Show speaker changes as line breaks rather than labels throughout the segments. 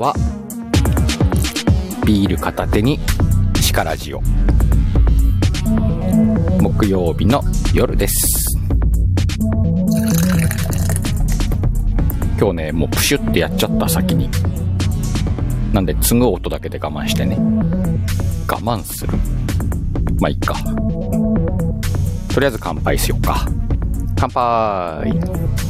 はビール片手にシカラジオ。木曜日の夜です。今日ねもうプシュってやっちゃった先に。なんで継ぐ音だけで我慢してね。我慢する。まあいっか。とりあえず乾杯しようか。乾杯。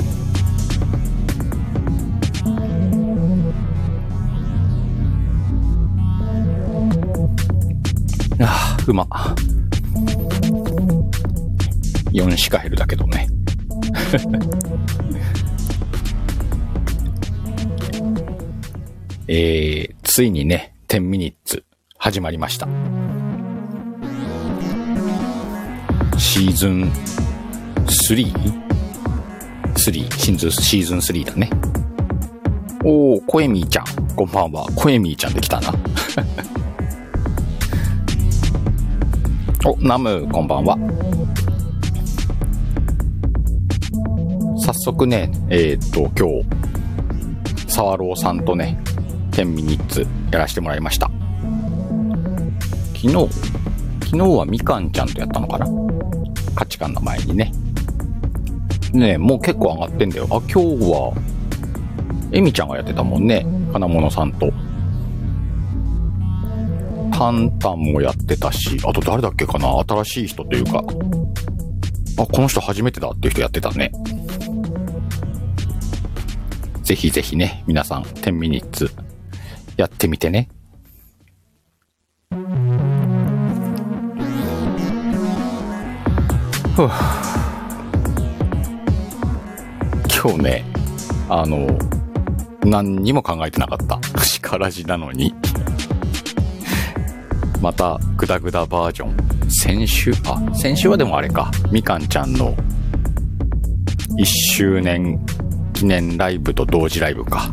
ああ、うま。4シカヘルだけどね。えー、ついにね、10ミニッツ始まりました。シーズン 3?3? シンズシーズン3だね。おー、コエミーちゃん。こんばんは。コエミーちゃんできたな。お、ナム、こんばんは。早速ね、えー、っと、今日、サワローさんとね、10ミニッツやらせてもらいました。昨日、昨日はみかんちゃんとやったのかな？価値観の前にね。ねもう結構上がってんだよ。あ、今日は、エミちゃんがやってたもんね。金物さんと。タンタンもやってたし、あと誰だっけかな新しい人というか。あ、この人初めてだっていう人やってたね。ぜひぜひね、皆さん、10ミニッツやってみてね。ふぅ。今日ね、あの、何にも考えてなかった。力地なのに。また、グダグダバージョン。先週、あ、先週はでもあれか。みかんちゃんの1周年記念ライブと同時ライブか。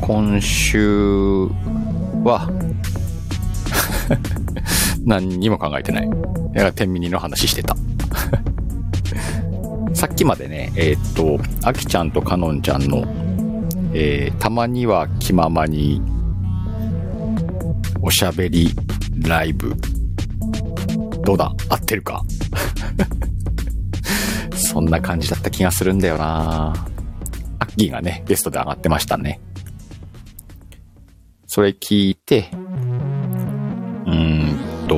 今週は 何にも考えてない。だから天秤の話してた。さっきまでね、えー、っと、あきちゃんとかのんちゃんの、えー、たまには気ままに、おしゃべりライブ。どうだ？合ってるか？そんな感じだった気がするんだよなアッキーがね、ゲストで上がってましたね。それ聞いて、うーんと、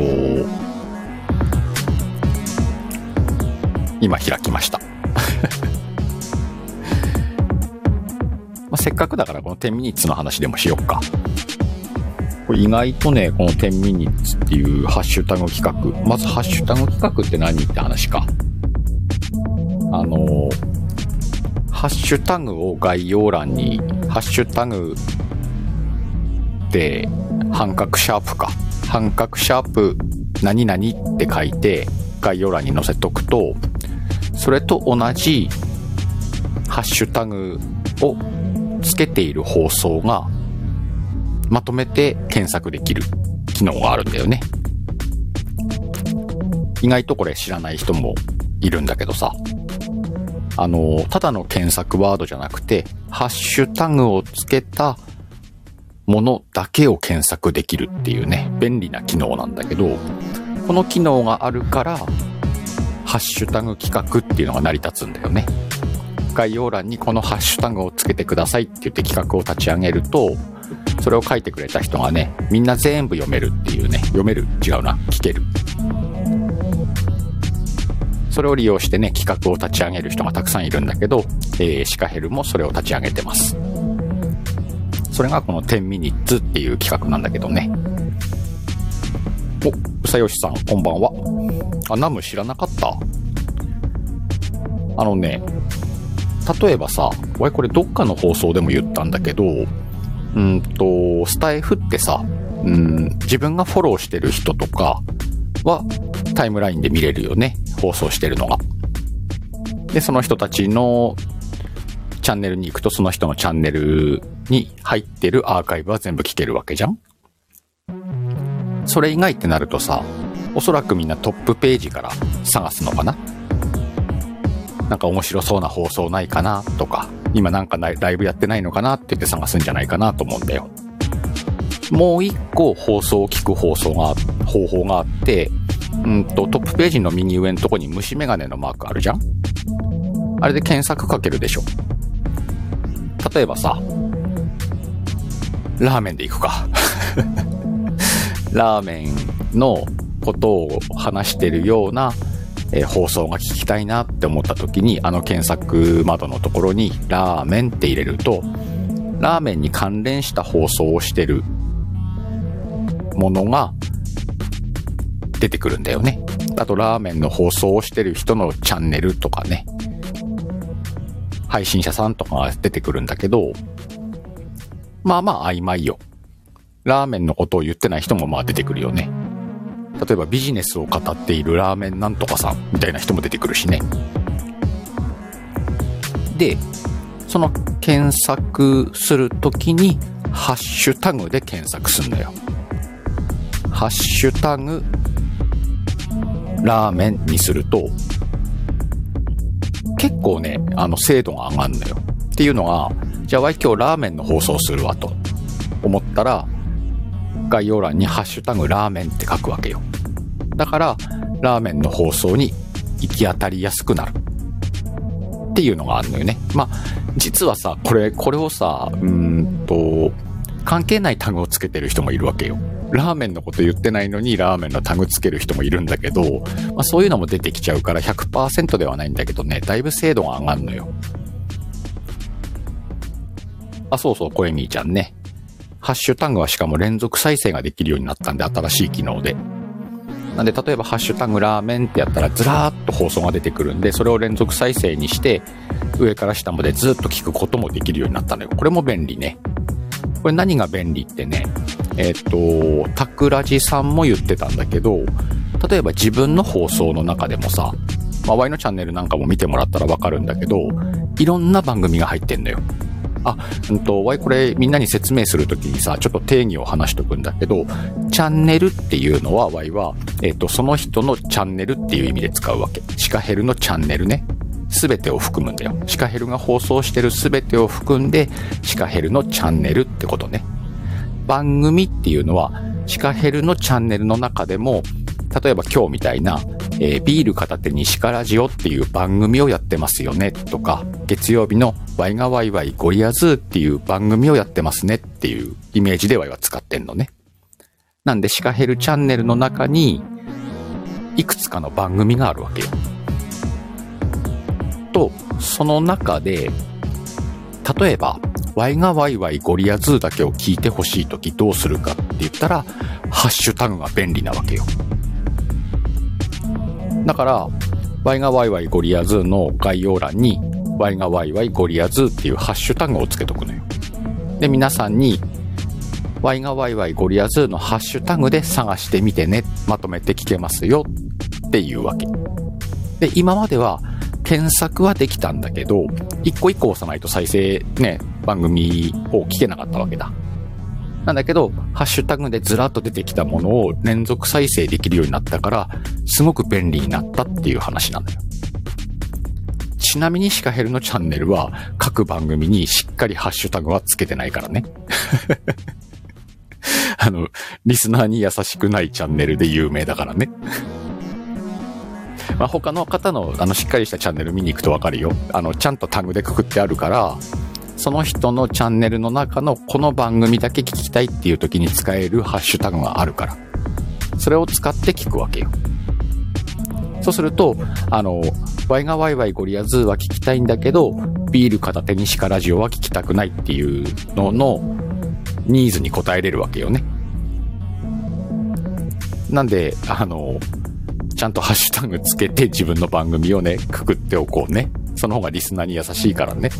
今開きました。まあ、せっかくだからこの10ミニッツの話でもしよっか。これ意外とね、この10ミニッツっていうハッシュタグ企画。まずハッシュタグ企画って何って話か。あの、ハッシュタグを概要欄に、ハッシュタグで、半角シャープか。半角シャープ何々って書いて概要欄に載せとくと、それと同じハッシュタグをつけている放送がまとめて検索できる機能があるんだよね。意外とこれ知らない人もいるんだけどさ。あの、ただの検索ワードじゃなくて、ハッシュタグをつけたものだけを検索できるっていうね、便利な機能なんだけど、この機能があるから、ハッシュタグ企画っていうのが成り立つんだよね。概要欄にこのハッシュタグをつけてくださいって言って企画を立ち上げると、それを書いてくれた人がね、みんな全部読めるっていうね、読める違うな、聞ける。それを利用してね、企画を立ち上げる人がたくさんいるんだけど、えー、シカヘルもそれを立ち上げてます。それがこの10ミニッツっていう企画なんだけどね。お、うさよしさん、こんばんは。あ、ナム知らなかったあのね、例えばさ、俺これどっかの放送でも言ったんだけど、うんと、スタイフってさ、うん、自分がフォローしてる人とかはタイムラインで見れるよね。放送してるのが。で、その人たちのチャンネルに行くとその人のチャンネルに入ってるアーカイブは全部聞けるわけじゃんそれ以外ってなるとさ、おそらくみんなトップページから探すのかななんか面白そうな放送ないかなとか、今なんかライブやってないのかなって言って探すんじゃないかなと思うんだよ。もう一個放送を聞く放送が、方法があって、うんと、トップページの右上のとこに虫眼鏡のマークあるじゃん？あれで検索かけるでしょ。例えばさ、ラーメンで行くか。ラーメンのことを話してるような、えー、放送が聞きたいなって思った時に、あの検索窓のところにラーメンって入れると、ラーメンに関連した放送をしてるものが出てくるんだよね。あと、ラーメンの放送をしてる人のチャンネルとかね、配信者さんとかが出てくるんだけど、まあまあ曖昧よ。ラーメンのことを言ってない人もまあ出てくるよね。例えばビジネスを語っているラーメンなんとかさんみたいな人も出てくるしね。で、その検索するときに、ハッシュタグで検索すんだよ。ハッシュタグ、ラーメンにすると、結構ね、あの、精度が上がるのよ。っていうのが、じゃあ、今日ラーメンの放送するわと思ったら、概要欄にハッシュタグラーメンって書くわけよ。だから、ラーメンの放送に行き当たりやすくなる。っていうのがあるのよね。まあ、実はさ、これ、これをさ、うんと、関係ないタグをつけてる人もいるわけよ。ラーメンのこと言ってないのにラーメンのタグつける人もいるんだけど、まあ、そういうのも出てきちゃうから100%ではないんだけどね、だいぶ精度が上がるのよ。あ、そうそう、コエミーちゃんね。ハッシュタグはしかも連続再生ができるようになったんで、新しい機能で。なんで、例えば、ハッシュタグラーメンってやったら、ずらーっと放送が出てくるんで、それを連続再生にして、上から下までずっと聞くこともできるようになったのよ。これも便利ね。これ何が便利ってね、えっ、ー、と、タクラジさんも言ってたんだけど、例えば自分の放送の中でもさ、まあ、Y のチャンネルなんかも見てもらったらわかるんだけど、いろんな番組が入ってんのよ。あ、うんと、Y これみんなに説明するときにさ、ちょっと定義を話しとくんだけど、チャンネルっていうのは Y は、えっ、ー、と、その人のチャンネルっていう意味で使うわけ。シカヘルのチャンネルね。すべてを含むんだよ。シカヘルが放送してるすべてを含んで、シカヘルのチャンネルってことね。番組っていうのは、シカヘルのチャンネルの中でも、例えば今日みたいな、えー、ビール片手にシカラジオっていう番組をやってますよねとか、月曜日のワイがワイワイゴリアズーっていう番組をやってますねっていうイメージでワイは使ってんのね。なんでシカヘルチャンネルの中に、いくつかの番組があるわけよ。と、その中で、例えば、ワイがワイワイゴリアズーだけを聞いてほしいときどうするかって言ったら、ハッシュタグが便利なわけよ。だから、ワイがワイワイゴリアズの概要欄に、ワイがワイワイゴリアズっていうハッシュタグをつけとくのよ。で、皆さんに、ワイがワイワイゴリアズのハッシュタグで探してみてね。まとめて聞けますよっていうわけ。で、今までは、検索はできたんだけど、一個一個押さないと再生ね、番組を聞けなかったわけだ。なんだけど、ハッシュタグでずらっと出てきたものを連続再生できるようになったから、すごく便利になったっていう話なんだよ。ちなみにシカヘルのチャンネルは各番組にしっかりハッシュタグはつけてないからね。あの、リスナーに優しくないチャンネルで有名だからね。まあ、他の方のあのしっかりしたチャンネル見に行くとわかるよ。あの、ちゃんとタグでくくってあるから、その人のチャンネルの中のこの番組だけ聞きたいっていう時に使えるハッシュタグがあるから。それを使って聞くわけよ。そうすると、あの、ワイがワイワイゴリアズーは聞きたいんだけど、ビール片手にシカラジオは聞きたくないっていうののニーズに応えれるわけよね。なんで、あの、ちゃんとハッシュタグつけて自分の番組をね、くくっておこうね。その方がリスナーに優しいからね。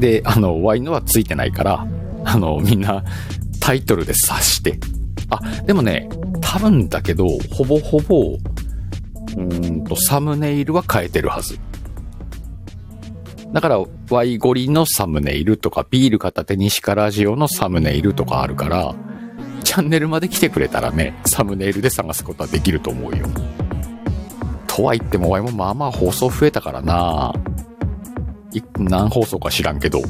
で、あの、ワインはついてないから、あの、みんなタイトルで察して。あ、でもね、多分だけど、ほぼほぼ、うんと、サムネイルは変えてるはず。だから、ワイゴリのサムネイルとか、ビール片手にシカラジオのサムネイルとかあるから、チャンネルまで来てくれたらね、サムネイルで探すことはできると思うよ。とは言っても、ワイもまあまあ放送増えたからな。何放送か知らんけど、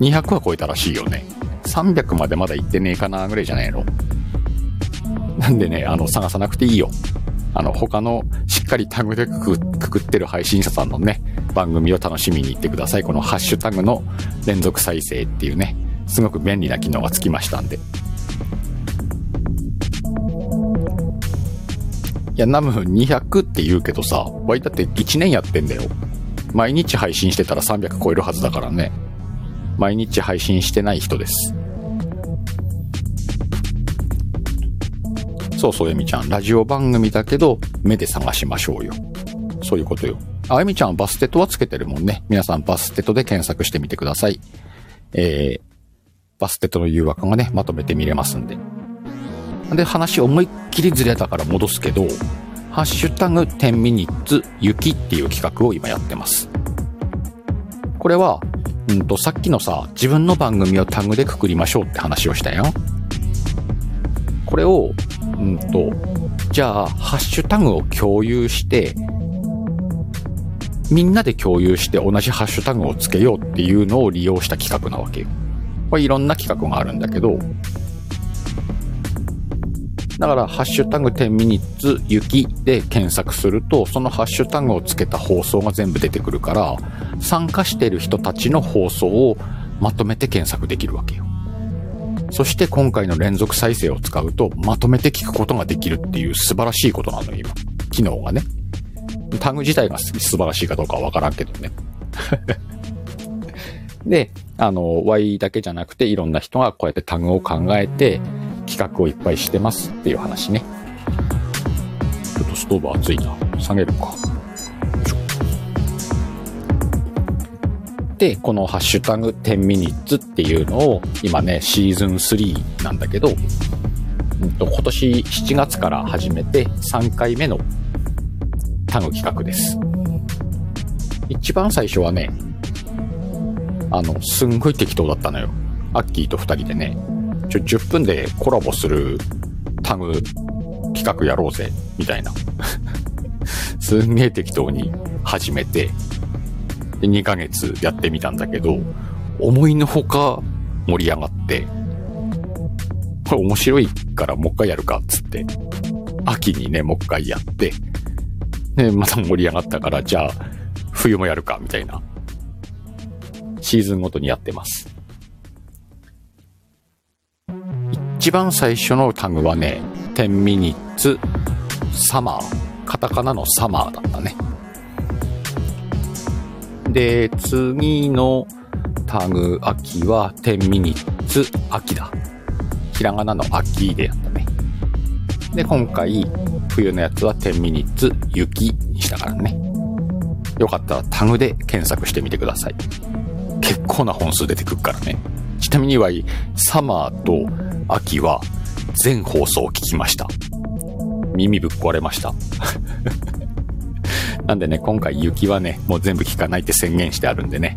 200は超えたらしいよね。300までまだ行ってねえかなぐらいじゃないの。なんでね、あの、探さなくていいよ。あの、他のしっかりタグでくくってる配信者さんのね、番組を楽しみに行ってください。このハッシュタグの連続再生っていうね、すごく便利な機能がつきましたんで。いや、ナム200って言うけどさ、ワイだって1年やってんだよ。毎日配信してたら300超えるはずだからね。毎日配信してない人です。そうそう、エミちゃん。ラジオ番組だけど、目で探しましょうよ。そういうことよ。あ、エミちゃんバステットはつけてるもんね。皆さんバステットで検索してみてください。えー、バステットの誘惑がね、まとめて見れますんで。で、話思いっきりずれたから戻すけど、ハッシュタグ10ミニッツ雪っていう企画を今やってます。これは、うんと、さっきのさ、自分の番組をタグでくくりましょうって話をしたよ。これを、うんと、じゃあ、ハッシュタグを共有して、みんなで共有して同じハッシュタグをつけようっていうのを利用した企画なわけよ。これいろんな企画があるんだけど、だから、ハッシュタグ10ミニッツ雪で検索すると、そのハッシュタグをつけた放送が全部出てくるから、参加している人たちの放送をまとめて検索できるわけよ。そして今回の連続再生を使うと、まとめて聞くことができるっていう素晴らしいことなのよ、今。機能がね。タグ自体が素晴らしいかどうかはわからんけどね。で、あの、Y だけじゃなくていろんな人がこうやってタグを考えて、企画をいっぱいしてますっていう話ね。ちょっとストーブ熱いな。下げるか。で、このハッシュタグ10ミニッツっていうのを今ね、シーズン3なんだけど、うんと、今年7月から始めて3回目のタグ企画です。一番最初はね、あの、すんごい適当だったのよ。アッキーと二人でね、ちょ、10分でコラボするタグ企画やろうぜ、みたいな。すんげえ適当に始めて、2ヶ月やってみたんだけど、思いのほか盛り上がって、これ面白いからもう一回やるか、っつって、秋にね、もう一回やって、で、また盛り上がったから、じゃあ、冬もやるか、みたいな、シーズンごとにやってます。一番最初のタグはね、10ミニッツサマー。カタカナのサマーだったね。で、次のタグ秋は10ミニッツ秋だ。ひらがなの秋でやったね。で、今回冬のやつは10ミニッツ雪にしたからね。よかったらタグで検索してみてください。結構な本数出てくるからね。ちなみには、サマーと秋は全放送を聞きました。耳ぶっ壊れました。なんでね、今回雪はね、もう全部聞かないって宣言してあるんでね、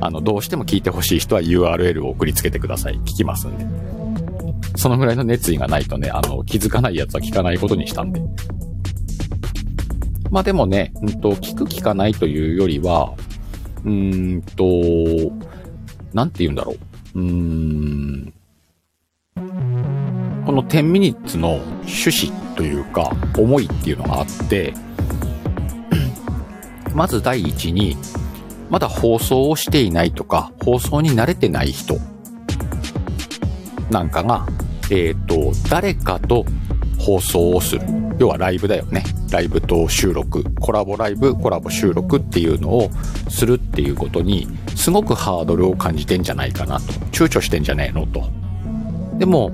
あの、どうしても聞いてほしい人は URL を送りつけてください。聞きますんで。そのぐらいの熱意がないとね、あの、気づかないやつは聞かないことにしたんで。まあでもね、うんと、聞く聞かないというよりは、うーんと、なんて言うんだろう。うーん。この10ミニッツの趣旨というか、思いっていうのがあって、まず第一に、まだ放送をしていないとか、放送に慣れてない人なんかが、えっ、ー、と、誰かと放送をする。要はライブだよね。ライブと収録、コラボライブ、コラボ収録っていうのをするっていうことに、すごくハードルを感じてんじゃないかなと。躊躇してんじゃねえのと。でも、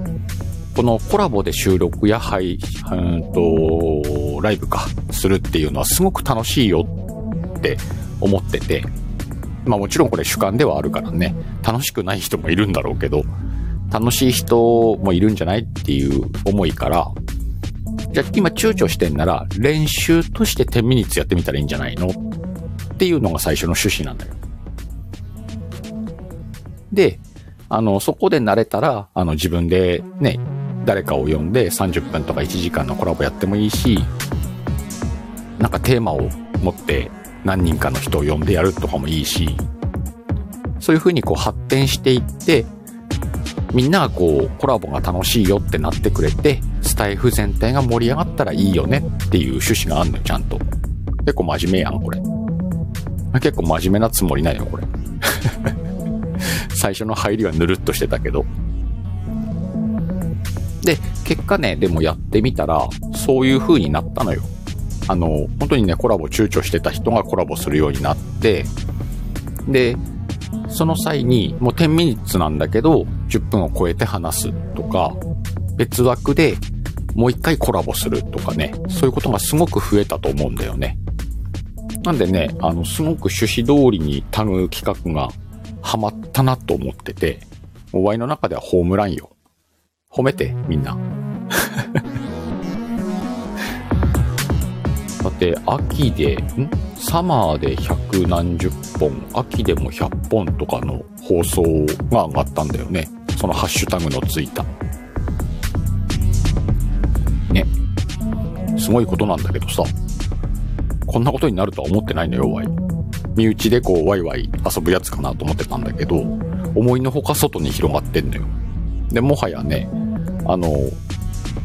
このコラボで収録や配、うんと、ライブか、するっていうのはすごく楽しいよって思ってて、まあもちろんこれ主観ではあるからね、楽しくない人もいるんだろうけど、楽しい人もいるんじゃないっていう思いから、じゃあ今躊躇してんなら練習として10ミニッツやってみたらいいんじゃないのっていうのが最初の趣旨なんだよ。で、あの、そこで慣れたら、あの、自分でね、誰かを呼んで30分とか1時間のコラボやってもいいし、なんかテーマを持って何人かの人を呼んでやるとかもいいし、そういう風にこう発展していって、みんながこうコラボが楽しいよってなってくれて、スタイフ全体が盛り上がったらいいよねっていう趣旨があんの、ちゃんと。結構真面目やん、これ。結構真面目なつもりないよ、これ。最初の入りはぬるっとしてたけど。で、結果ね、でもやってみたら、そういう風になったのよ。あの、本当にね、コラボ躊躇してた人がコラボするようになって、で、その際に、もう10ミニッツなんだけど、10分を超えて話すとか、別枠でもう一回コラボするとかね、そういうことがすごく増えたと思うんだよね。なんでね、あの、すごく趣旨通りにタグ企画がハマったなと思ってて、お前の中ではホームランよ。褒めて、みんな。だって、秋で、ん？サマーで百何十本、秋でも100本とかの放送が上がったんだよね。そのハッシュタグのついた。ね。すごいことなんだけどさ。こんなことになるとは思ってないのよ、ワイ。身内でこう、ワイワイ遊ぶやつかなと思ってたんだけど、思いのほか外に広がってんのよ。で、もはやね、あの、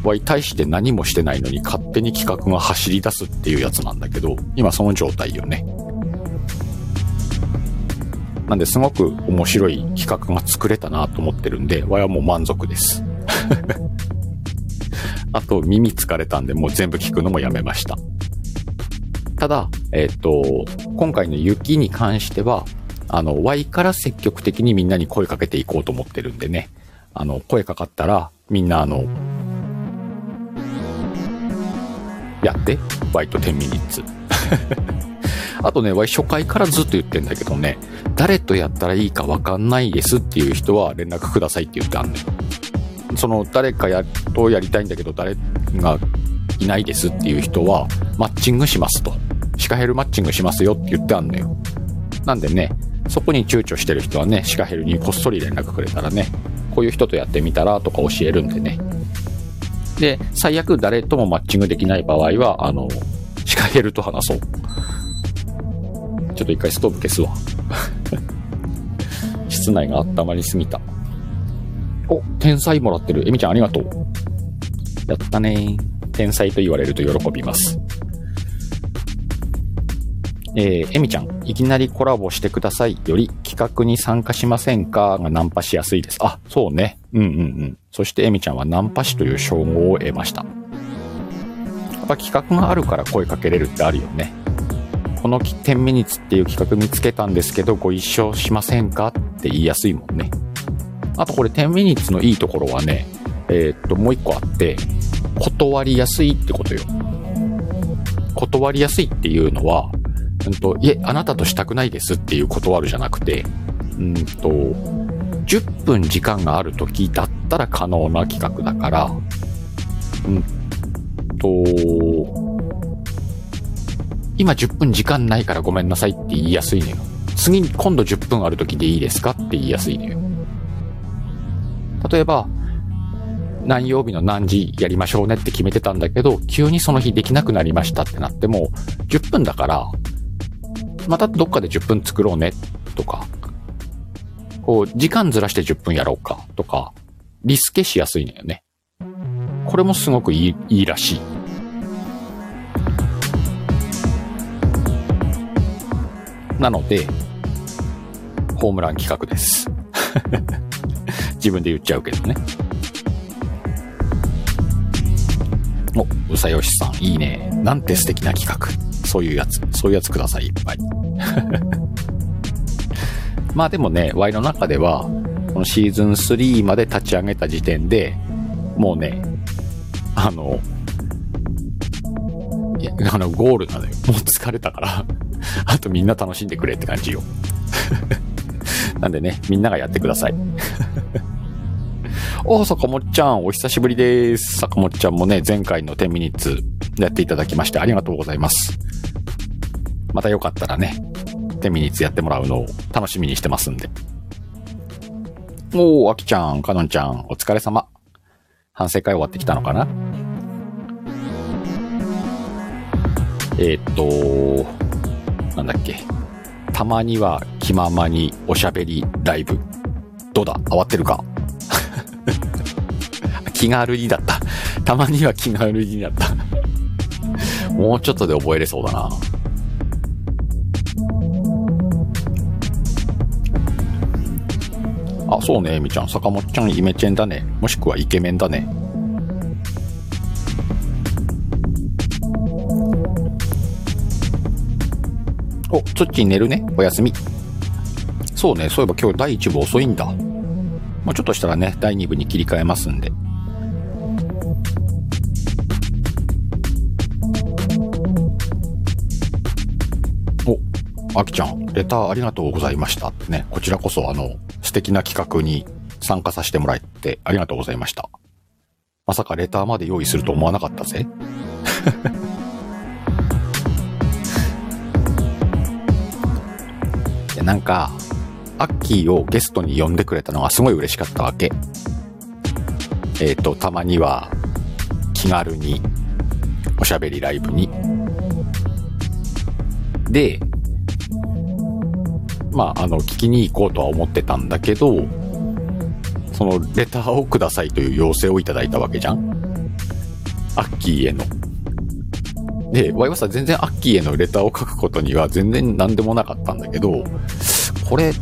ワイ大して何もしてないのに勝手に企画が走り出すっていうやつなんだけど、今その状態よね。なんですごく面白い企画が作れたなと思ってるんで、ワイはもう満足です。あと耳疲れたんでもう全部聞くのもやめました。ただ、えっ、と、今回の雪に関しては、あの、Y から積極的にみんなに声かけていこうと思ってるんでね。あの、声かかったら、みんなあの、やって、Y と10ミニッツ。あとね、Y 初回からずっと言ってんだけどね、誰とやったらいいかわかんないですっていう人は連絡くださいって言ってあんのよ。その誰かやとやりたいんだけど誰がいないですっていう人はマッチングしますと。シカヘルマッチングしますよって言ってあんのよ。なんでね、そこに躊躇してる人はね、シカヘルにこっそり連絡くれたらね、こういう人とやってみたらとか教えるんでね。で、最悪誰ともマッチングできない場合は、あの、シカヘルと話そう。ちょっと一回ストーブ消すわ。室内が温まりすぎた。お、天才もらってる。エミちゃんありがとう。やったね天才と言われると喜びます。えー、エミちゃん、いきなりコラボしてくださいより企画に参加しませんか？がナンパしやすいです。あ、そうね。うんうんうん。そしてエミちゃんはナンパ師という称号を得ました。やっぱ企画があるから声かけれるってあるよね。この10ミニッツっていう企画見つけたんですけど、ご一緒しませんかって言いやすいもんね。あとこれ10ミニッツのいいところはね、えー、っと、もう一個あって、断りやすいってことよ。断りやすいっていうのは、うんと、いえ、あなたとしたくないですっていう断るじゃなくて、うんと、10分時間がある時だったら可能な企画だから、うんと、今10分時間ないからごめんなさいって言いやすいのよ。次今度10分ある時でいいですかって言いやすいのよ。例えば、何曜日の何時やりましょうねって決めてたんだけど、急にその日できなくなりましたってなっても、10分だから、またどっかで10分作ろうね、とか、こう、時間ずらして10分やろうか、とか、リスケしやすいのよね。これもすごくいい、いいらしい。なので、ホームラン企画です。自分で言っちゃうけどね。お、うさよしさん、いいね。なんて素敵な企画。そういうやつ。そういうやつください、いっぱい。まあでもね、Y の中では、このシーズン3まで立ち上げた時点で、もうね、あの、いや、あの、ゴールなのよ。もう疲れたから あとみんな楽しんでくれって感じよ。なんでね、みんながやってください。お坂本ちゃん、お久しぶりです。坂本ちゃんもね、前回の10ミニッツやっていただきましてありがとうございます。またよかったらね、10ミニッツやってもらうのを楽しみにしてますんで。おー、あきちゃん、かのんちゃん、お疲れ様。反省会終わってきたのかな？えー、っと、なんだっけ。たまには気ままにおしゃべりライブ。どうだ？慌ってるか？気軽にだった。たまには気軽にだった。もうちょっとで覚えれそうだな。あ、そうね、えみちゃん。坂本ちゃんイメチェンだね。もしくはイケメンだね。お、つっち寝るね。おやすみ。そうね、そういえば今日第1部遅いんだ。もうちょっとしたらね、第2部に切り替えますんで。お、あきちゃん、レターありがとうございましたってね。こちらこそあの、素敵な企画に参加させてもらってありがとうございました。まさかレターまで用意すると思わなかったぜ。で、なんか、アッキーをゲストに呼んでくれたのがすごい嬉しかったわけ。えっ、ー、と、たまには気軽におしゃべりライブに。で、まあ、あの、聞きに行こうとは思ってたんだけど、その、レターをくださいという要請をいただいたわけじゃんアッキーへの。で、ワイはさ、全然アッキーへのレターを書くことには全然何でもなかったんだけど、これ、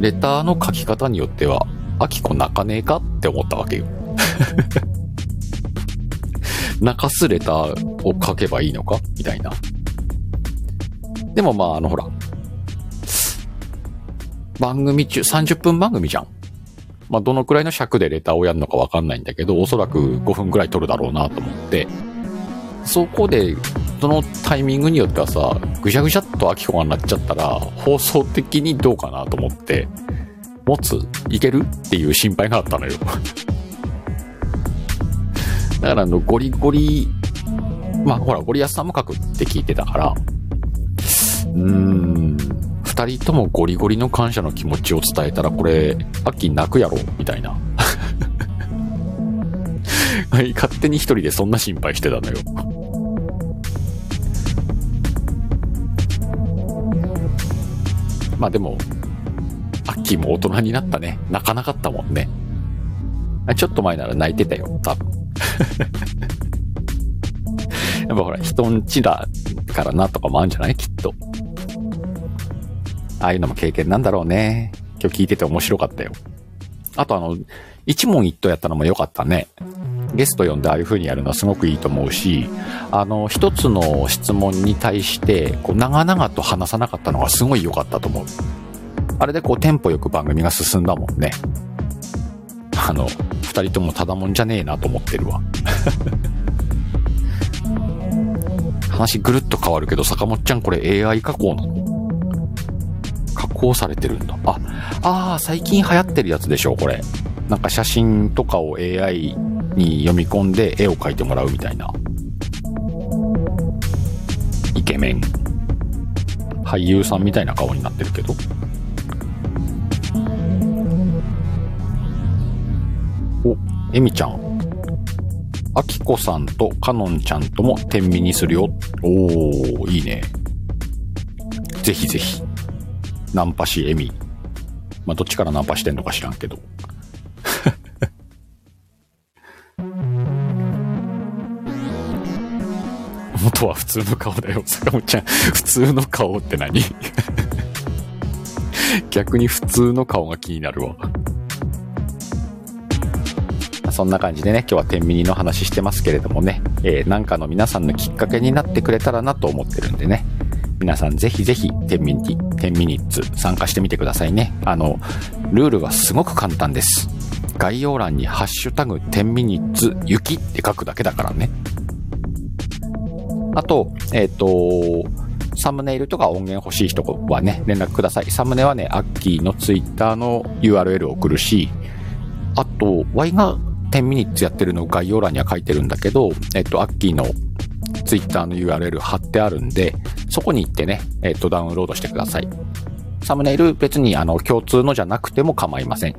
レターの書き方によっては、アキコ泣かねえかって思ったわけよ。泣かすレターを書けばいいのかみたいな。でもまあ、あのほら、番組中、30分番組じゃん。まあ、どのくらいの尺でレターをやるのかわかんないんだけど、おそらく5分くらい撮るだろうなと思って、そこで、そのタイミングによってはさ、ぐしゃぐしゃっとアキコがなっちゃったら、放送的にどうかなと思って、持つ？いける？っていう心配があったのよ。だからあの、ゴリゴリ、まあほら、ゴリアスさんも書くって聞いてたから、うーん、二人ともゴリゴリの感謝の気持ちを伝えたら、これ、アッキー泣くやろみたいな。はい、勝手に一人でそんな心配してたのよ。まあでも、アッキーも大人になったね。泣かなかったもんね。ちょっと前なら泣いてたよ、多分。やっぱほら、人んちだからなとかもあるんじゃない？きっと。ああいうのも経験なんだろうね。今日聞いてて面白かったよ。あとあの、一問一答やったのも良かったね。ゲスト呼んでああいう風にやるのはすごくいいと思うし、あの、一つの質問に対して、こう、長々と話さなかったのがすごい良かったと思う。あれでこう、テンポよく番組が進んだもんね。あの、二人ともただもんじゃねえなと思ってるわ。話ぐるっと変わるけど、坂本ちゃんこれ AI 加工なの？加工されてるんだ。あ、ああ、最近流行ってるやつでしょ、これ。なんか写真とかを AI に読み込んで絵を描いてもらうみたいな。イケメン。俳優さんみたいな顔になってるけど。お、エミちゃん。アキコさんとカノンちゃんとも天秤にするよ。おー、いいね。ぜひぜひ。ナンパしエミ。まあ、どっちからナンパしてんのか知らんけど。元は普通の顔だよ。坂本ちゃん、普通の顔って何？逆に普通の顔が気になるわ。そんな感じでね、今日は天秤の話してますけれどもね、えー、なんかの皆さんのきっかけになってくれたらなと思ってるんでね、皆さんぜひぜひ10ミニ10ミニッツ参加してみてくださいね。あの、ルールはすごく簡単です。概要欄にハッシュタグ10ミニッツ雪って書くだけだからね。あと、えっ、ー、と、サムネイルとか音源欲しい人はね、連絡ください。サムネはね、アッキーのツイッターの URL を送るし、あと、Y が10ミニッツやってるの概要欄には書いてるんだけど、えっ、ー、と、アッキーのツイッターの URL 貼ってあるんで、そこに行ってね、えっ、ー、と、ダウンロードしてください。サムネイル別にあの、共通のじゃなくても構いません。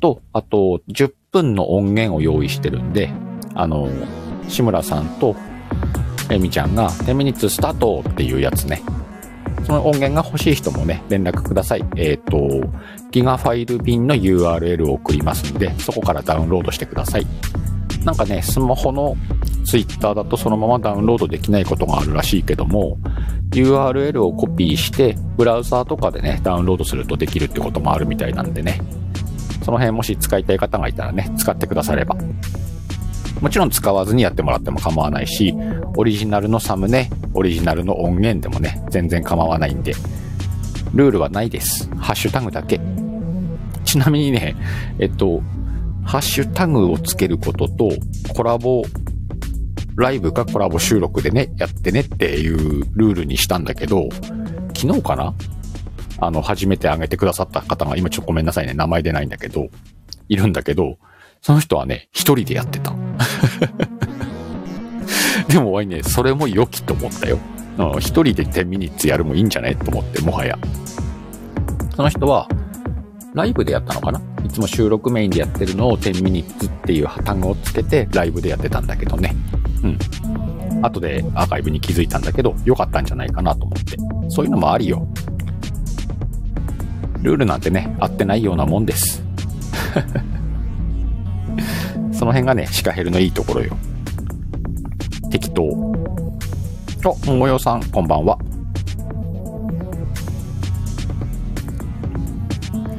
と、あと、10分の音源を用意してるんで、あの、志村さんと、えみちゃんが、10ミニッツスタートっていうやつね。その音源が欲しい人もね、連絡ください。えっ、ー、と、ギガファイル便の URL を送りますんで、そこからダウンロードしてください。なんかね、スマホの Twitter だとそのままダウンロードできないことがあるらしいけども、URL をコピーして、ブラウザーとかでね、ダウンロードするとできるってこともあるみたいなんでね、その辺もし使いたい方がいたらね、使ってくだされば。もちろん使わずにやってもらっても構わないし、オリジナルのサムネ、オリジナルの音源でもね、全然構わないんで、ルールはないです。ハッシュタグだけ。ちなみにね、えっと、ハッシュタグをつけることと、コラボ、ライブかコラボ収録でね、やってねっていうルールにしたんだけど、昨日かな？あの、初めてあげてくださった方が、今ちょっとごめんなさいね、名前出ないんだけど、いるんだけど、その人はね、一人でやってた。でも、わいね、それも良きと思ったよ。一人で10ミニッツやるもいいんじゃない？と思って、もはや。その人は、ライブでやったのかな？いつも収録メインでやってるのを10ミニッツっていう破綻をつけてライブでやってたんだけどね。うん。後でアーカイブに気づいたんだけど、良かったんじゃないかなと思って。そういうのもありよ。ルールなんてね、合ってないようなもんです。その辺がね、シカヘルのいいところよ。適当。お、もよさん、こんばんは。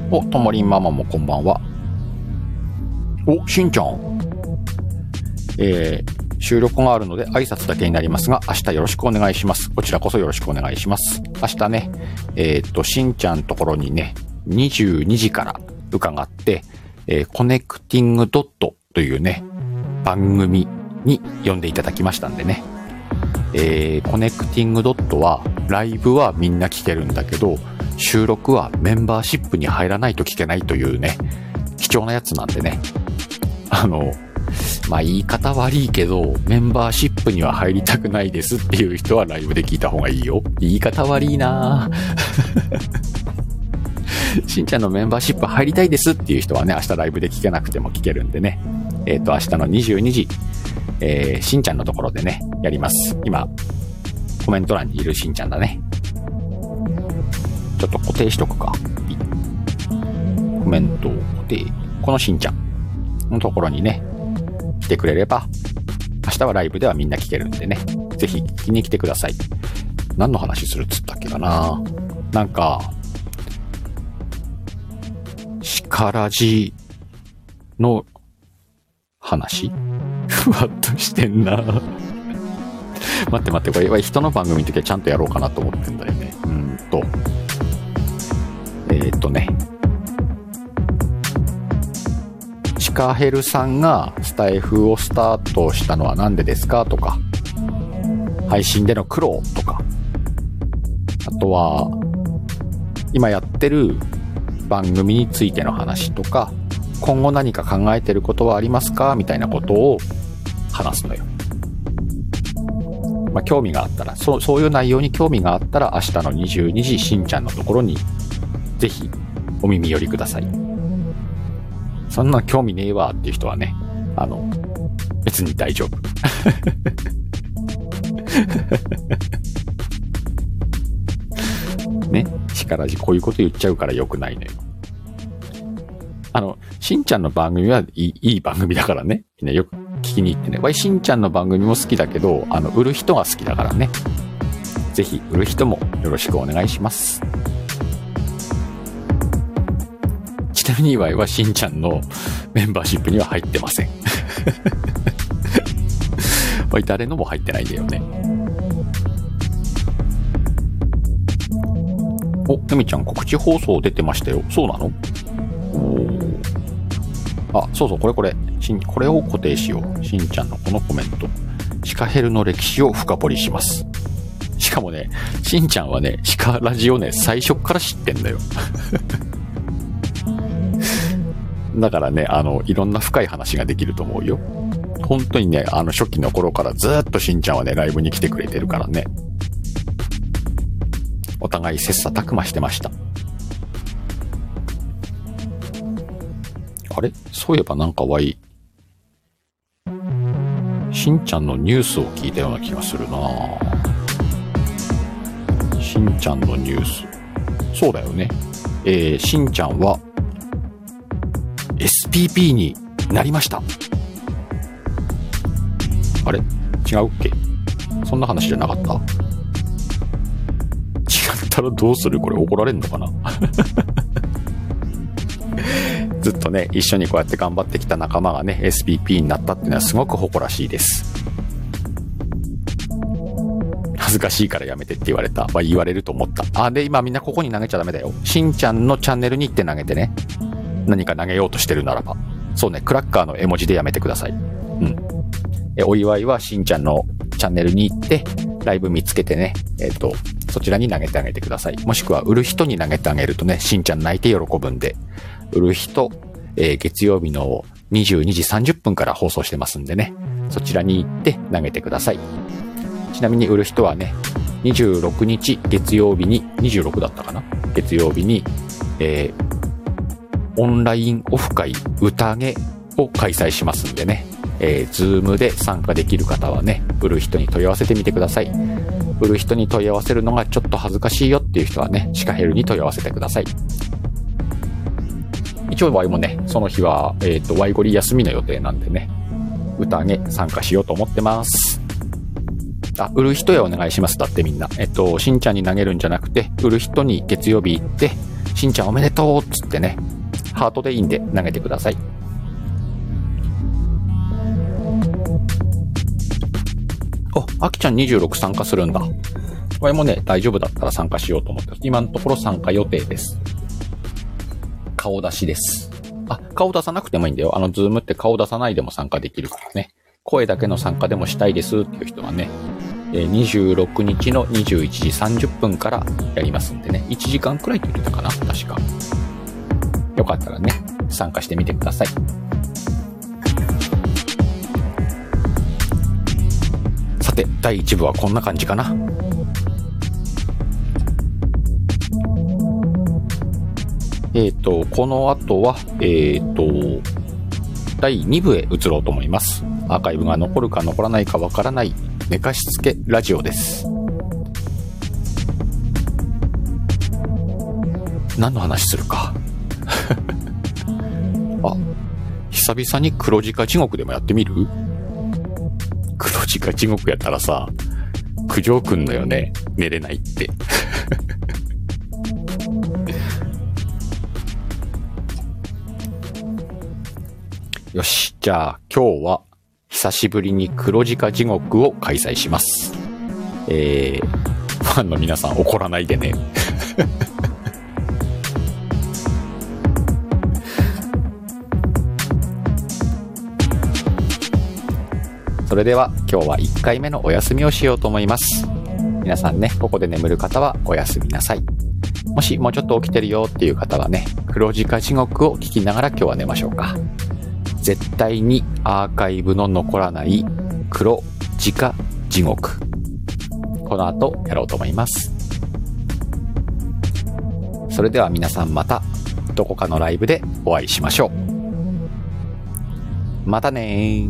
お、ともりんママもこんばんは。お、しんちゃん。えー、収録があるので挨拶だけになりますが、明日よろしくお願いします。こちらこそよろしくお願いします。明日ね、えっ、と、しんちゃんところにね、22時から伺って、えー、コネクティングドットというね、番組に呼んでいただきましたんでね。えー、コネクティングドットは、ライブはみんな聞けるんだけど、収録はメンバーシップに入らないと聞けないというね、貴重なやつなんでね。あの、まあ言い方悪いけど、メンバーシップには入りたくないですっていう人はライブで聞いた方がいいよ。言い方悪いな しんちゃんのメンバーシップ入りたいですっていう人はね、明日ライブで聞けなくても聞けるんでね。えっ、ー、と、明日の22時、えー、しんちゃんのところでね、やります。今、コメント欄にいるしんちゃんだね。ちょっと固定しとくか。コメントを固定。このしんちゃんのところにね、来てくれれば、明日はライブではみんな聞けるんでね、ぜひ聞きに来てください。何の話するっつったっけかななんか、力じの話ふわっとしてんな待って待って、これ人の番組の時はちゃんとやろうかなと思ってんだよね。うんと。えー、っとね。シカヘルさんがスタイフをスタートしたのは何でですかとか、配信での苦労とか、あとは、今やってる番組についての話とか、今後何か考えてることはありますかみたいなことを話すのよ。まあ、興味があったら、そう、そういう内容に興味があったら、明日の22時、しんちゃんのところに、ぜひ、お耳寄りください。そんな興味ねえわっていう人はね、あの、別に大丈夫。ね、力じこういうこと言っちゃうから良くないのよ。あの、しんちゃんの番組はいいいい番組だからね。みんなよく聞きに行ってね。わいしんちゃんの番組も好きだけど、あの、売る人が好きだからね。ぜひ、売る人もよろしくお願いします。ちなみにわいはしんちゃんのメンバーシップには入ってません。わい誰のも入ってないんだよね。お、ゆみちゃん告知放送出てましたよ。そうなの？あ、そうそう、これこれ。しん、これを固定しよう。しんちゃんのこのコメント。シカヘルの歴史を深掘りします。しかもね、しんちゃんはね、シカラジオね、最初から知ってんだよ。だからね、あの、いろんな深い話ができると思うよ。本当にね、あの初期の頃からずっとしんちゃんはね、ライブに来てくれてるからね。お互い切磋琢磨してました。あれ？そういえばなんかわい、しんちゃんのニュースを聞いたような気がするな。しんちゃんのニュース。そうだよね。えー、しんちゃんは、SPP になりました。あれ？違うっけ？そんな話じゃなかった？違ったらどうする？これ怒られんのかな？ずっとね、一緒にこうやって頑張ってきた仲間がね、SPP になったっていうのはすごく誇らしいです。恥ずかしいからやめてって言われた。は言われると思った。あ、で、今みんなここに投げちゃダメだよ。しんちゃんのチャンネルに行って投げてね。何か投げようとしてるならば。そうね、クラッカーの絵文字でやめてください。うん。え、お祝いはしんちゃんのチャンネルに行って、ライブ見つけてね、えっ、ー、と、そちらに投げてあげてください。もしくは、売る人に投げてあげるとね、しんちゃん泣いて喜ぶんで、売る人、えー、月曜日の22時30分から放送してますんでね、そちらに行って投げてください。ちなみに売る人はね、26日月曜日に、26だったかな？月曜日に、えー、オンラインオフ会宴を開催しますんでね、えー、ズームで参加できる方はね、売る人に問い合わせてみてください。売る人に問い合わせるのがちょっと恥ずかしいよっていう人はね、シカヘルに問い合わせてください。一応、ワイもね、その日は、えっ、ー、と、ワイゴリ休みの予定なんでね、宴参加しようと思ってます。あ、売る人へお願いしますだってみんな。えっと、しんちゃんに投げるんじゃなくて、売る人に月曜日行って、しんちゃんおめでとうっつってね、ハートでいいんで投げてください。あ、あきちゃん26参加するんだ。これもね、大丈夫だったら参加しようと思ってます。今のところ参加予定です。顔出しです。あ、顔出さなくてもいいんだよ。あの、ズームって顔出さないでも参加できるからね。声だけの参加でもしたいですっていう人はね、26日の21時30分からやりますんでね、1時間くらいって言ってたかな？確か。よかったらね、参加してみてください。さて、第1部はこんな感じかな。えっ、ー、と、この後は、えっ、ー、と、第2部へ移ろうと思います。アーカイブが残るか残らないかわからない寝かしつけラジオです。何の話するか。あ、久々に黒字化地獄でもやってみる？黒字化地獄やったらさ、九条くんのよね、寝れないって。よし。じゃあ、今日は、久しぶりに黒字化地獄を開催します。えー、ファンの皆さん怒らないでね。それでは今日は1回目のお休みをしようと思います。皆さんね、ここで眠る方はおやすみなさい。もしもうちょっと起きてるよっていう方はね、黒字化地獄を聞きながら今日は寝ましょうか。絶対にアーカイブの残らない黒字化地獄。この後やろうと思います。それでは皆さんまたどこかのライブでお会いしましょう。またね